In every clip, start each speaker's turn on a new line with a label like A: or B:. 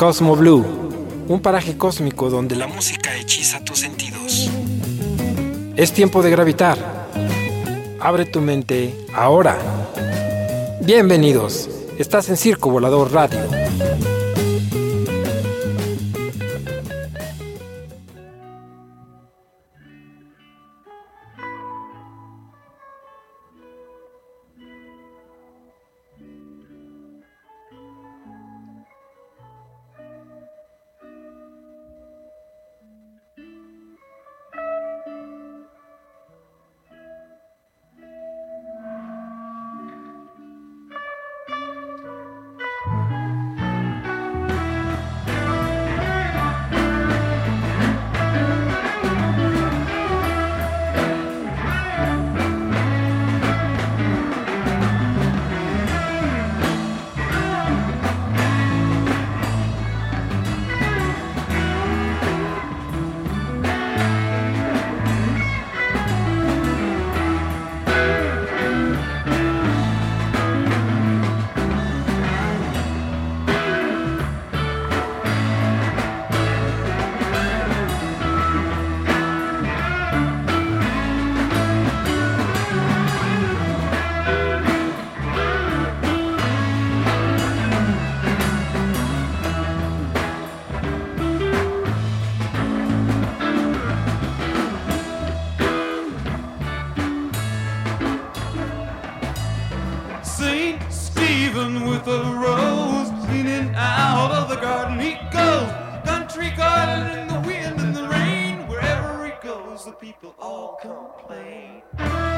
A: Cosmo Blue, un paraje cósmico donde la música hechiza tus sentidos. Es tiempo de gravitar. Abre tu mente ahora. Bienvenidos. Estás en Circo Volador Radio.
B: people
A: all complain.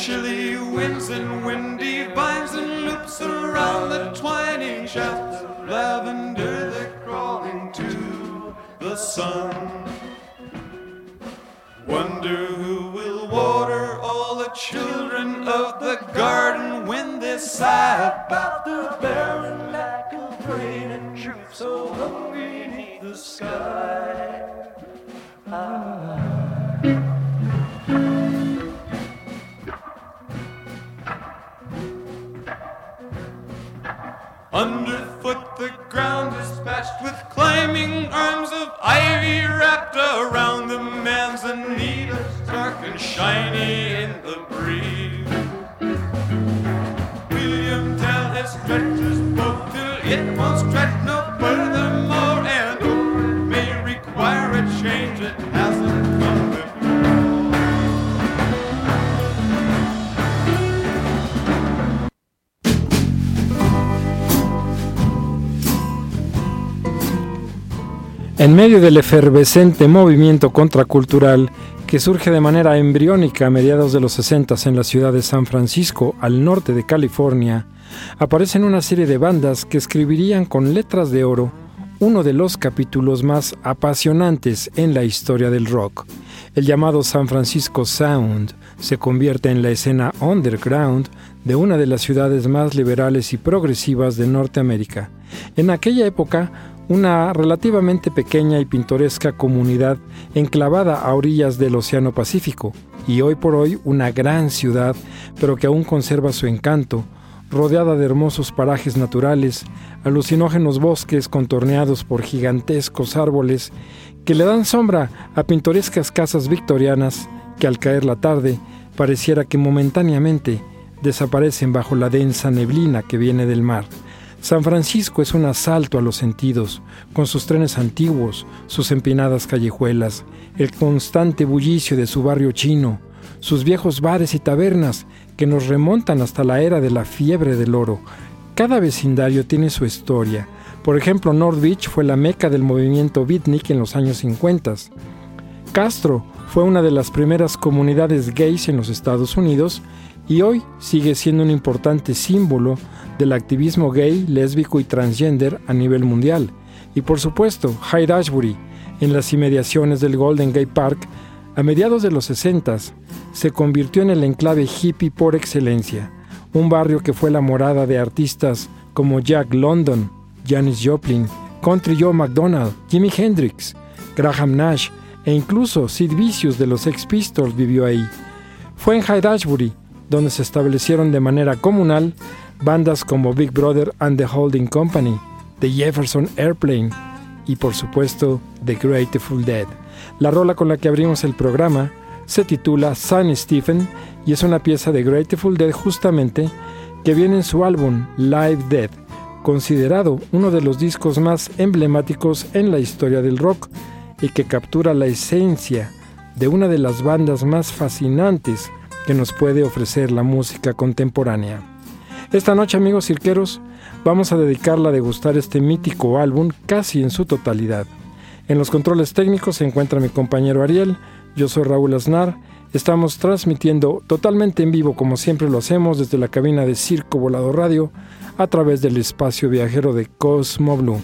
A: Chilly winds and windy vines and loops around the twining shafts of lavender that crawl into the sun. Wonder who will water all the children of the garden when they sigh about the barren lack of rain and truth so hungry beneath the sky. Underfoot ground is patched with climbing arms of ivy wrapped around the manzanita, dark and shiny in the breeze. William Tell has stretched his boat till it won't stretch no
C: En medio del efervescente movimiento contracultural que surge de manera embriónica a mediados de los 60 en la ciudad de San Francisco, al norte de California, aparecen una serie de bandas que escribirían con letras de oro uno de los capítulos más apasionantes en la historia del rock. El llamado San Francisco Sound se convierte en la escena underground de una de las ciudades más liberales y progresivas de Norteamérica. En aquella época, una relativamente pequeña y pintoresca comunidad enclavada a orillas del Océano Pacífico, y hoy por hoy una gran ciudad, pero que aún conserva su encanto, rodeada de hermosos parajes naturales, alucinógenos bosques contorneados por gigantescos árboles que le dan sombra a pintorescas casas victorianas que al caer la tarde pareciera que momentáneamente desaparecen bajo la densa neblina que viene del mar. San Francisco es un asalto a los sentidos, con sus trenes antiguos, sus empinadas callejuelas, el constante bullicio de su barrio chino, sus viejos bares y tabernas que nos remontan hasta la era de la fiebre del oro. Cada vecindario tiene su historia. Por ejemplo, North Beach fue la meca del movimiento beatnik en los años 50. Castro fue una de las primeras comunidades gays en los Estados Unidos y hoy sigue siendo un importante símbolo del activismo gay, lésbico y transgender a nivel mundial. Y por supuesto, Hyde Ashbury, en las inmediaciones del Golden Gate Park, a mediados de los 60 se convirtió en el enclave hippie por excelencia, un barrio que fue la morada de artistas como Jack London, Janis Joplin, Country Joe McDonald, Jimi Hendrix, Graham Nash e incluso Sid Vicious de los Sex Pistols vivió ahí. Fue en Hyde Ashbury donde se establecieron de manera comunal bandas como Big Brother and the Holding Company, The Jefferson Airplane y por supuesto The Grateful Dead. La rola con la que abrimos el programa se titula Sun Stephen y es una pieza de Grateful Dead justamente que viene en su álbum Live Dead, considerado uno de los discos más emblemáticos en la historia del rock y que captura la esencia de una de las bandas más fascinantes que nos puede ofrecer la música contemporánea. Esta noche, amigos cirqueros, vamos a dedicarla a degustar este mítico álbum casi en su totalidad. En los controles técnicos se encuentra mi compañero Ariel, yo soy Raúl Aznar, estamos transmitiendo totalmente en vivo como siempre lo hacemos desde la cabina de Circo Volado Radio a través del espacio viajero de Cosmo Blue.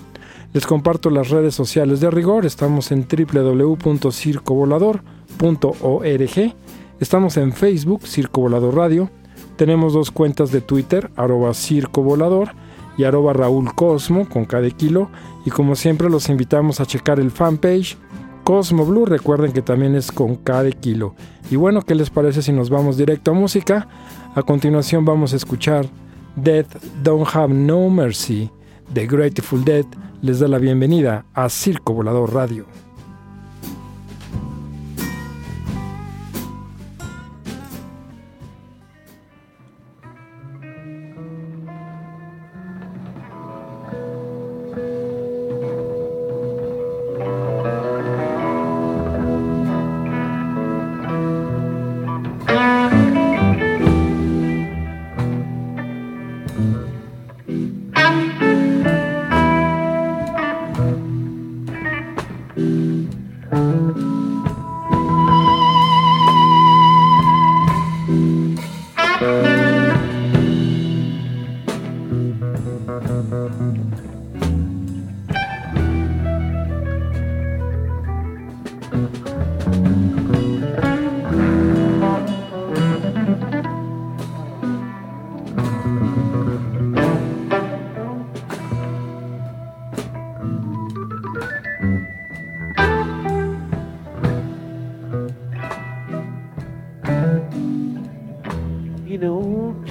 C: Les comparto las redes sociales de rigor, estamos en www.circovolador.org, estamos en Facebook, Circo Volador Radio, tenemos dos cuentas de Twitter, arroba Circo Volador y arroba Raúl Cosmo con cada kilo. Y como siempre los invitamos a checar el fanpage Cosmo Blue. Recuerden que también es con cada kilo. Y bueno, ¿qué les parece si nos vamos directo a música? A continuación vamos a escuchar Death Don't Have No Mercy de Grateful Dead
B: les da la bienvenida a Circo Volador Radio.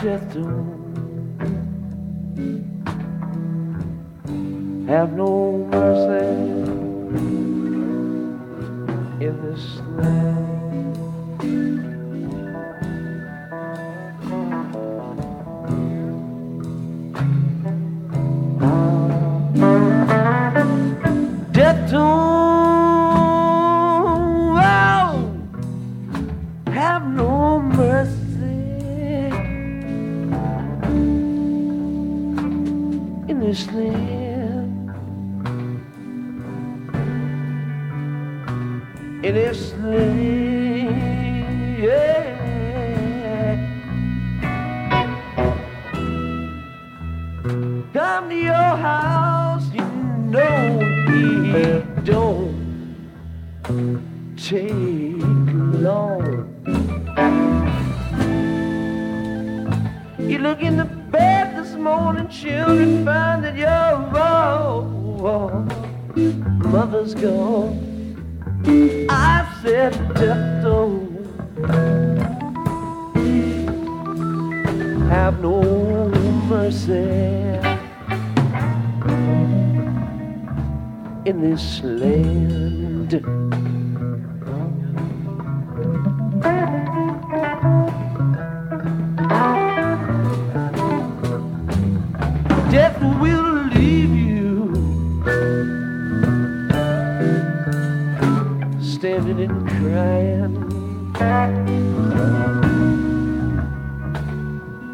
B: just have no mercy in this land.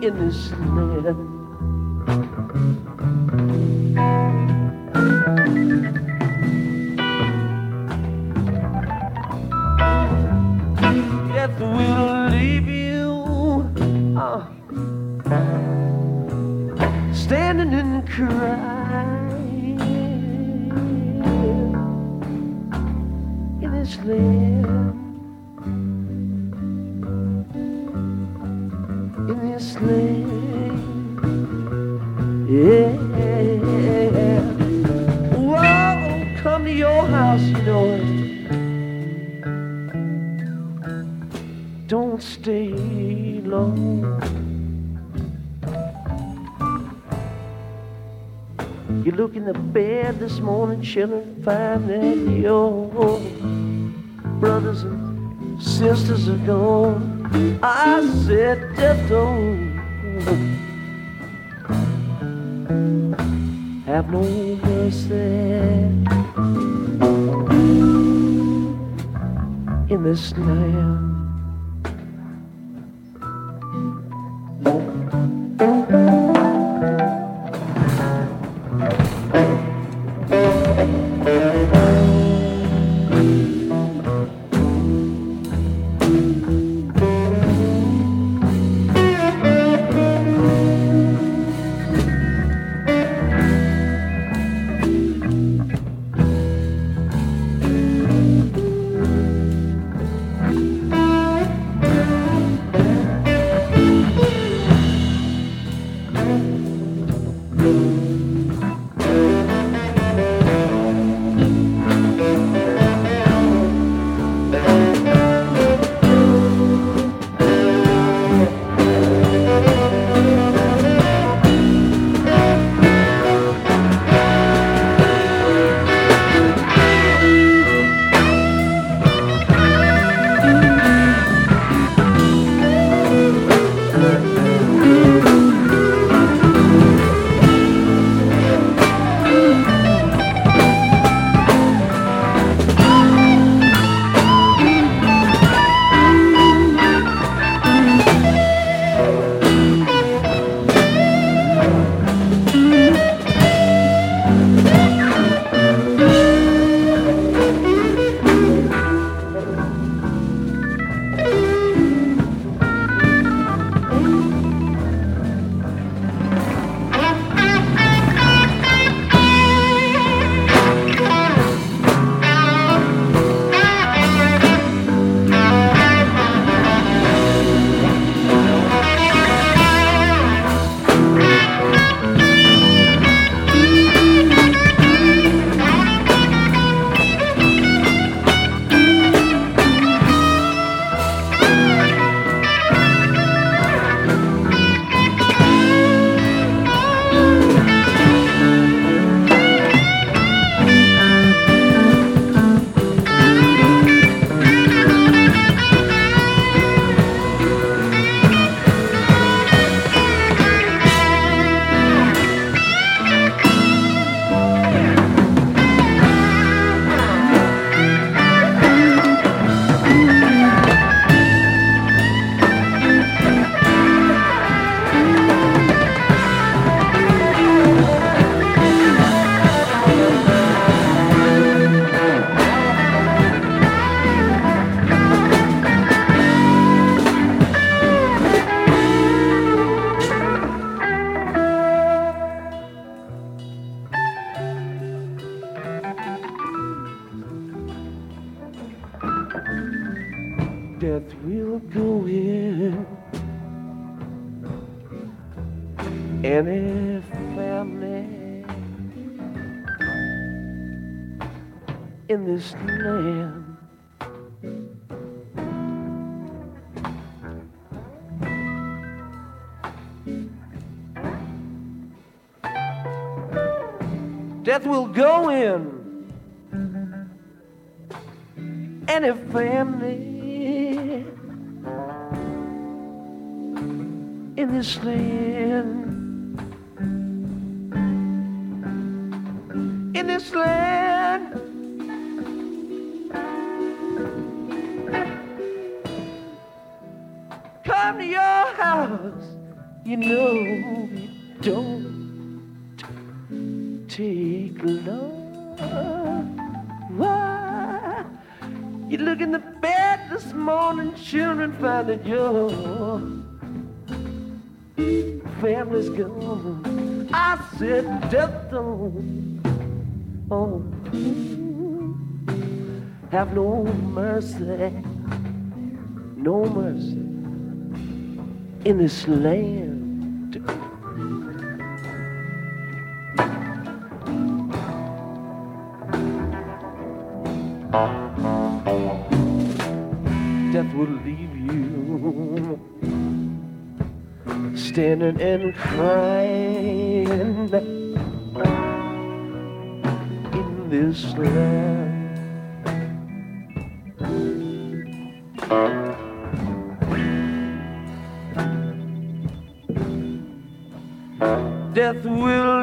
B: in this land.
D: Children find that your brothers and sisters are gone. I said, don't have no mercy in this land.
B: Go in any family in this land. In this land. Come to your house, you know you don't Why? You look in the bed this morning, children find that your family's gone. I said, death don't, oh, have no mercy, no mercy in this land. Death will leave you standing and crying in this land. Death will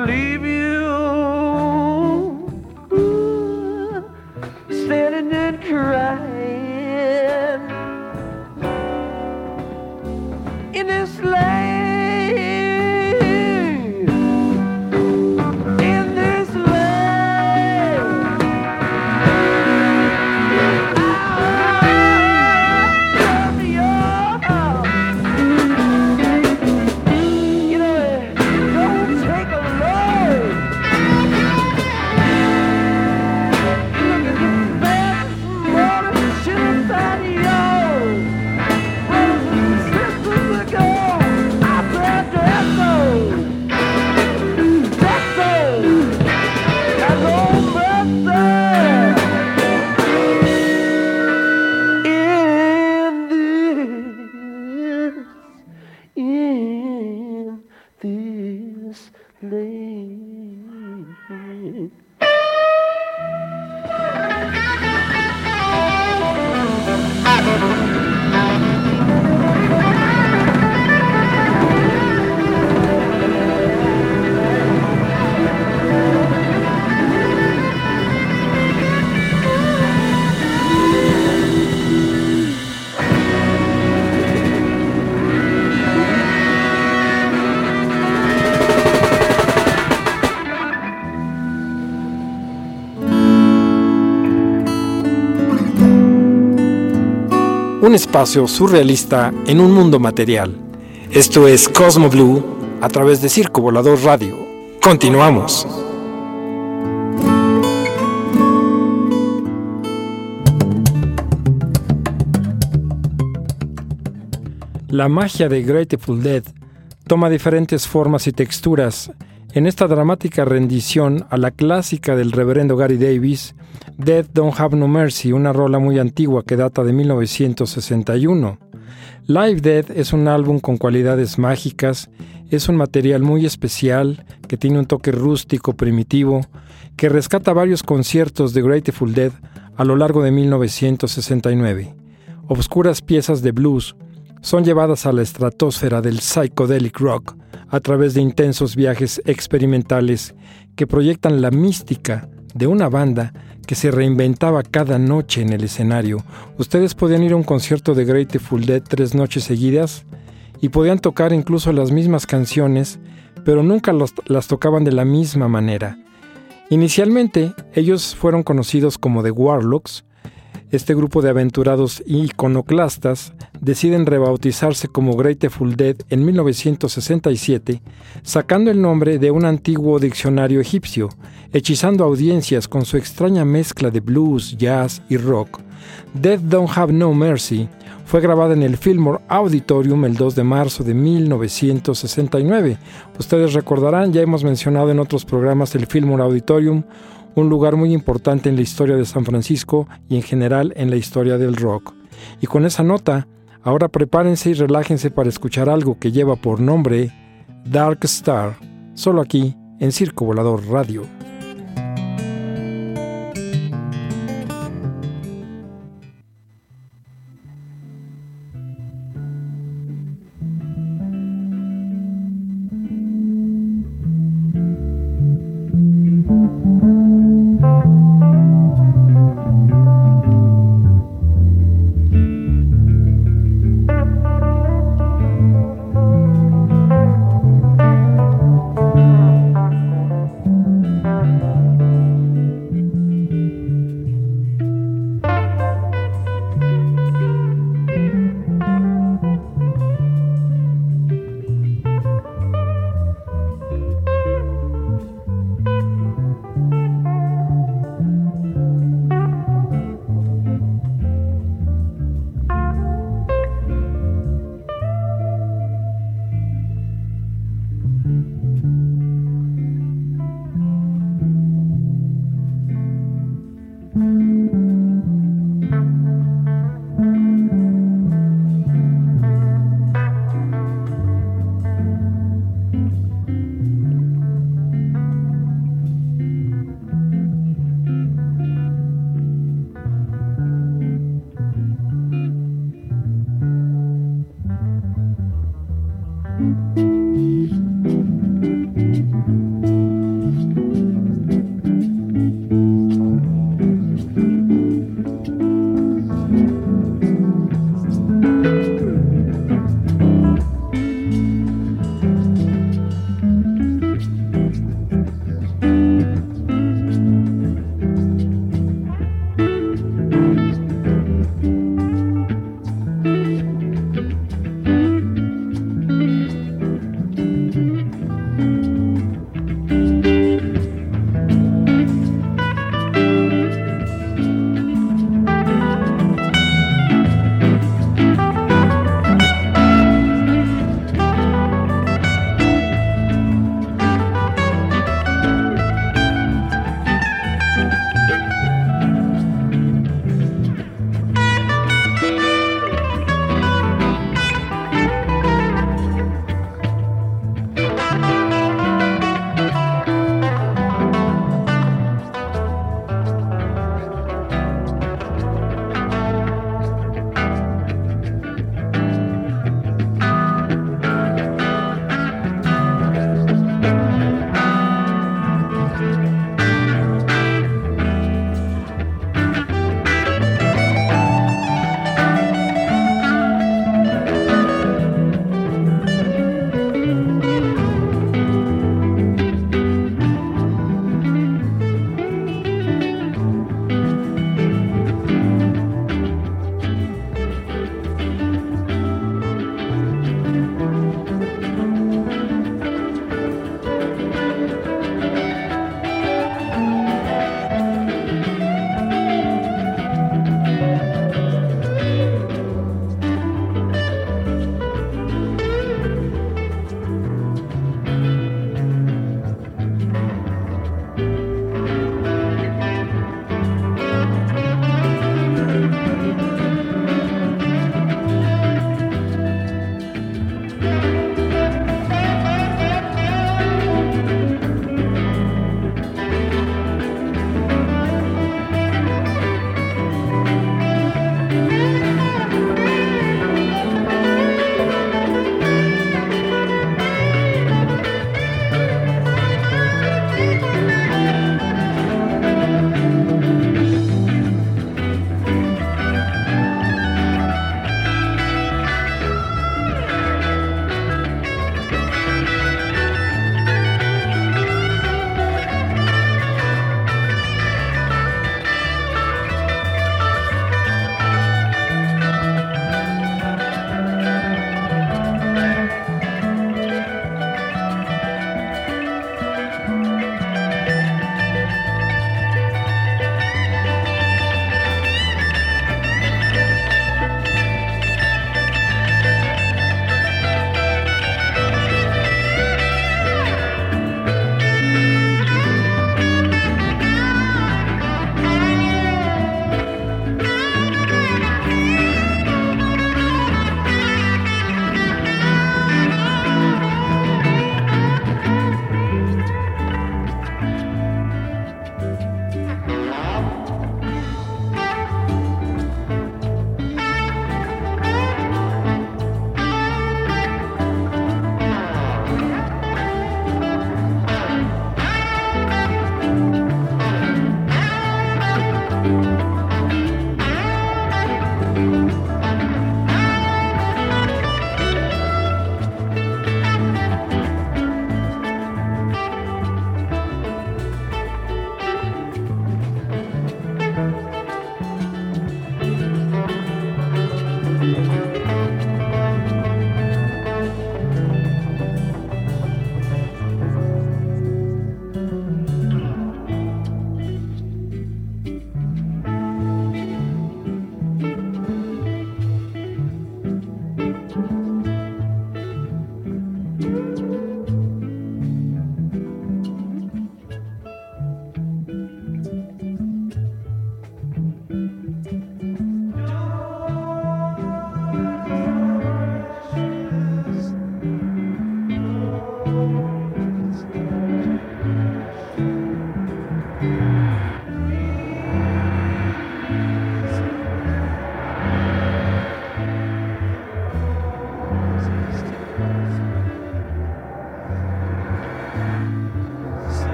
C: Un espacio surrealista en un mundo material. Esto es Cosmo Blue a través de Circo Volador Radio. Continuamos. La magia de Grateful Dead toma diferentes formas y texturas en esta dramática rendición a la clásica del reverendo Gary Davis, Dead Don't Have No Mercy, una rola muy antigua que data de 1961. Live Dead es un álbum con cualidades mágicas, es un material muy especial que tiene un toque rústico primitivo, que rescata varios conciertos de Grateful Dead a lo largo de 1969. Obscuras piezas de blues son llevadas a la estratosfera del psychedelic rock a través de intensos viajes experimentales que proyectan la mística de una banda que se reinventaba cada noche en el escenario. Ustedes podían ir a un concierto de Grateful Dead tres noches seguidas y podían tocar incluso las mismas canciones, pero nunca las tocaban de la misma manera. Inicialmente, ellos fueron conocidos como The Warlocks. Este grupo de aventurados iconoclastas deciden rebautizarse como Grateful Dead en 1967, sacando el nombre de un antiguo diccionario egipcio, hechizando audiencias con su extraña mezcla de blues, jazz y rock. Death Don't Have No Mercy fue grabada en el Fillmore Auditorium el 2 de marzo de 1969. Ustedes recordarán, ya hemos mencionado en otros programas el Fillmore Auditorium, un lugar muy importante en la historia de San Francisco y en general en la historia del rock. Y con esa nota, ahora prepárense y relájense para escuchar algo que lleva por nombre Dark Star, solo aquí en Circo Volador Radio.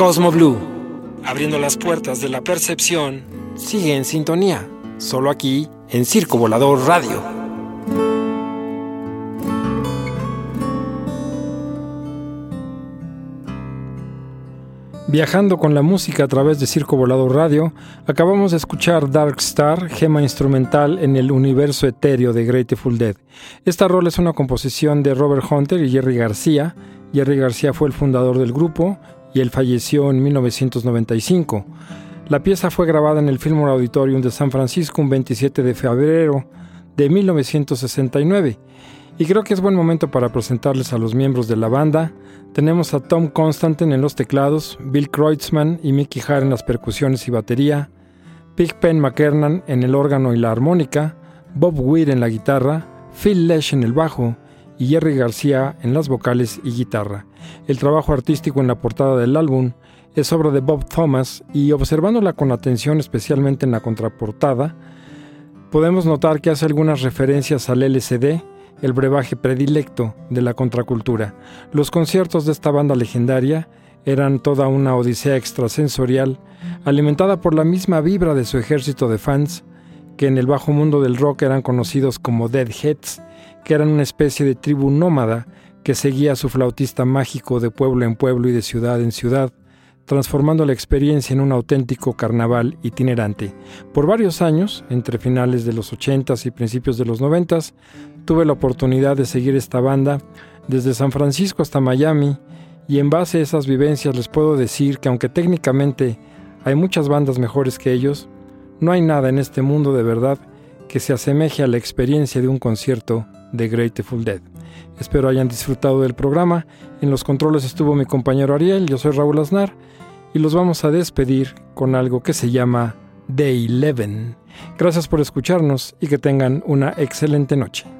C: Cosmo Blue, abriendo las puertas de la percepción, sigue en sintonía, solo aquí en Circo Volador Radio. Viajando con la música a través de Circo Volador Radio, acabamos de escuchar Dark Star, gema instrumental en el universo etéreo de Grateful Dead. Esta rol es una composición de Robert Hunter y Jerry García. Jerry García fue el fundador del grupo y él falleció en 1995. La pieza fue grabada en el Fillmore Auditorium de San Francisco un 27 de febrero de 1969. Y creo que es buen momento para presentarles a los miembros de la banda. Tenemos a Tom Constantin en los teclados, Bill Kreutzmann y Mickey Hart en las percusiones y batería, Pigpen McKernan en el órgano y la armónica, Bob Weir en la guitarra, Phil Lesh en el bajo y Jerry García en las vocales y guitarra. El trabajo artístico en la portada del álbum es obra de Bob Thomas y observándola con atención especialmente en la contraportada, podemos notar que hace algunas referencias al LCD, el brebaje predilecto de la contracultura. Los conciertos de esta banda legendaria eran toda una odisea extrasensorial, alimentada por la misma vibra de su ejército de fans, que en el bajo mundo del rock eran conocidos como Deadheads, que eran una especie de tribu nómada que seguía a su flautista mágico de pueblo en pueblo y de ciudad en ciudad, transformando la experiencia en un auténtico carnaval itinerante. Por varios años, entre finales de los 80s y principios de los 90s, tuve la oportunidad de seguir esta banda desde San Francisco hasta Miami y en base a esas vivencias les puedo decir que aunque técnicamente hay muchas bandas mejores que ellos, no hay nada en este mundo de verdad que se asemeje a la experiencia de un concierto de Grateful Dead. Espero hayan disfrutado del programa. En los controles estuvo mi compañero Ariel, yo soy Raúl Aznar y los vamos a despedir con algo que se llama Day 11. Gracias por escucharnos y que tengan una excelente noche.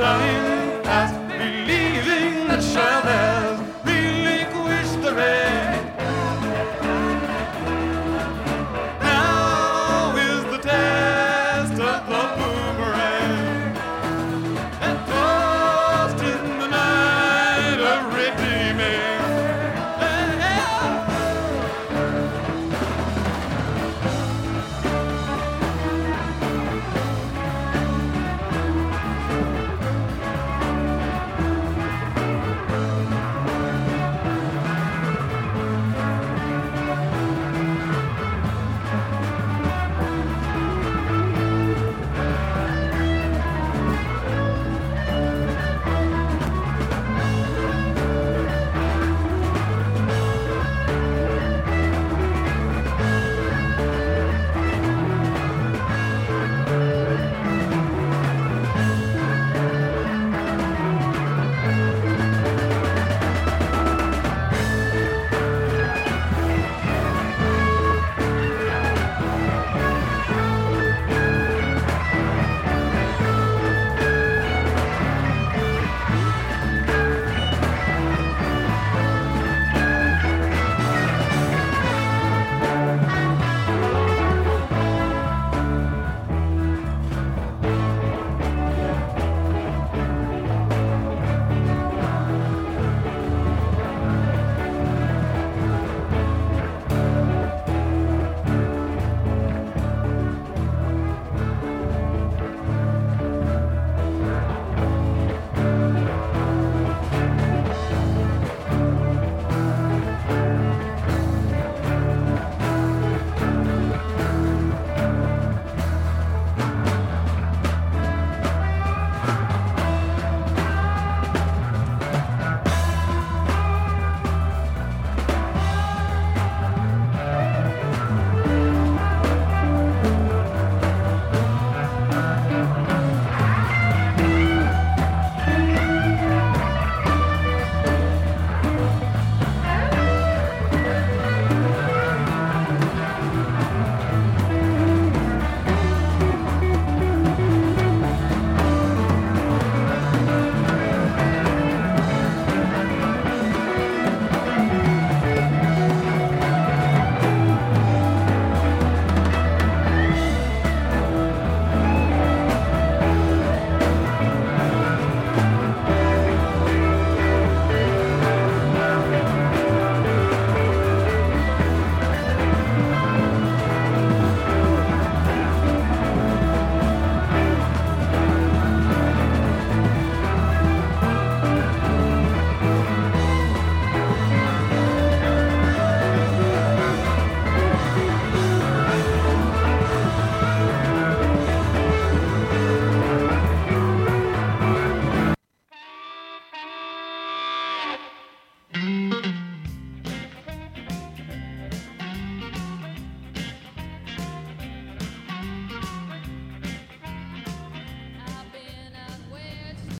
A: Time